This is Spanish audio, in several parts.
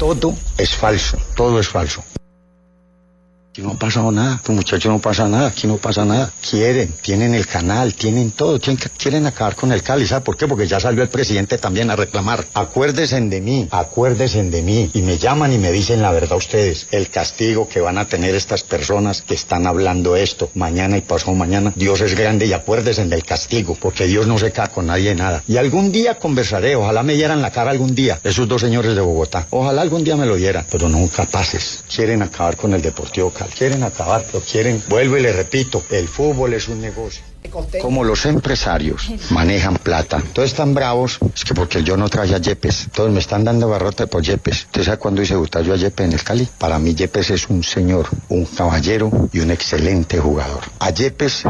Todo es falso, todo es falso. Aquí no ha pasado nada, estos muchachos no pasa nada, aquí no pasa nada. Quieren, tienen el canal, tienen todo, quieren acabar con el Cali. ¿Sabe por qué? Porque ya salió el presidente también a reclamar. Acuérdense de mí, acuérdense de mí. Y me llaman y me dicen la verdad ustedes. El castigo que van a tener estas personas que están hablando esto mañana y pasado mañana. Dios es grande y acuérdense del castigo, porque Dios no se cae con nadie nada. Y algún día conversaré, ojalá me dieran la cara algún día, esos dos señores de Bogotá. Ojalá algún día me lo dieran, pero no capaces. Quieren acabar con el Deportivo quieren acabar, lo quieren. Vuelvo y le repito, el fútbol es un negocio. Como los empresarios manejan plata, todos están bravos, es que porque yo no traje a Yepes, todos me están dando barrote por Yepes. ¿Usted sabe cuándo hice gustar yo a Yepes en el Cali? Para mí Yepes es un señor, un caballero y un excelente jugador. A Yepes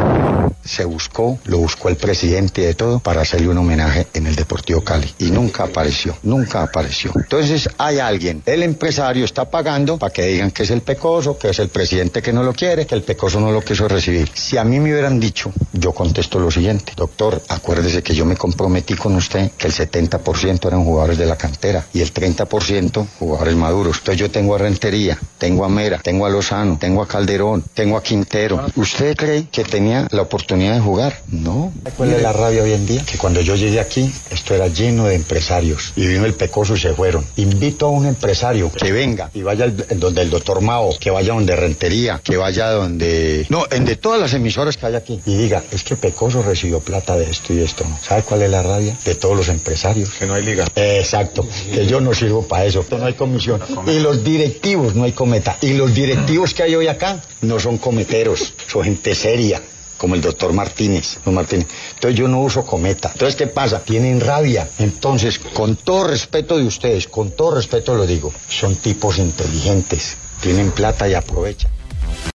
se buscó, lo buscó el presidente de todo para hacerle un homenaje en el Deportivo Cali y nunca apareció, nunca apareció. Entonces hay alguien, el empresario está pagando para que digan que es el pecoso, que es el presidente que no lo quiere, que el pecoso no lo quiso recibir. Si a mí me hubieran dicho, yo contesto lo siguiente, doctor, acuérdese que yo me comprometí con usted que el 70% eran jugadores de la cantera y el 30% jugadores maduros. Entonces yo tengo a Rentería, tengo a Mera, tengo a Lozano, tengo a Calderón, tengo a Quintero. ¿Usted cree que tenía la oportunidad de jugar? No. ¿Cuál es la rabia hoy en día? Que cuando yo llegué aquí, esto era lleno de empresarios y vino el pecoso y se fueron. Invito a un empresario que venga y vaya donde el doctor Mao, que vaya donde Rentería, que vaya donde... No, en de todas las emisoras que hay aquí y diga, es que Pecoso recibió plata de esto y esto. ¿Sabe cuál es la rabia? De todos los empresarios. Que no hay liga. Exacto, que yo no sirvo para eso. No hay comisión. Y los directivos, no hay cometa. Y los directivos que hay hoy acá no son cometeros, son gente seria como el doctor Martínez, no Martínez. Entonces yo no uso cometa. Entonces, ¿qué pasa? Tienen rabia. Entonces, con todo respeto de ustedes, con todo respeto lo digo, son tipos inteligentes, tienen plata y aprovechan.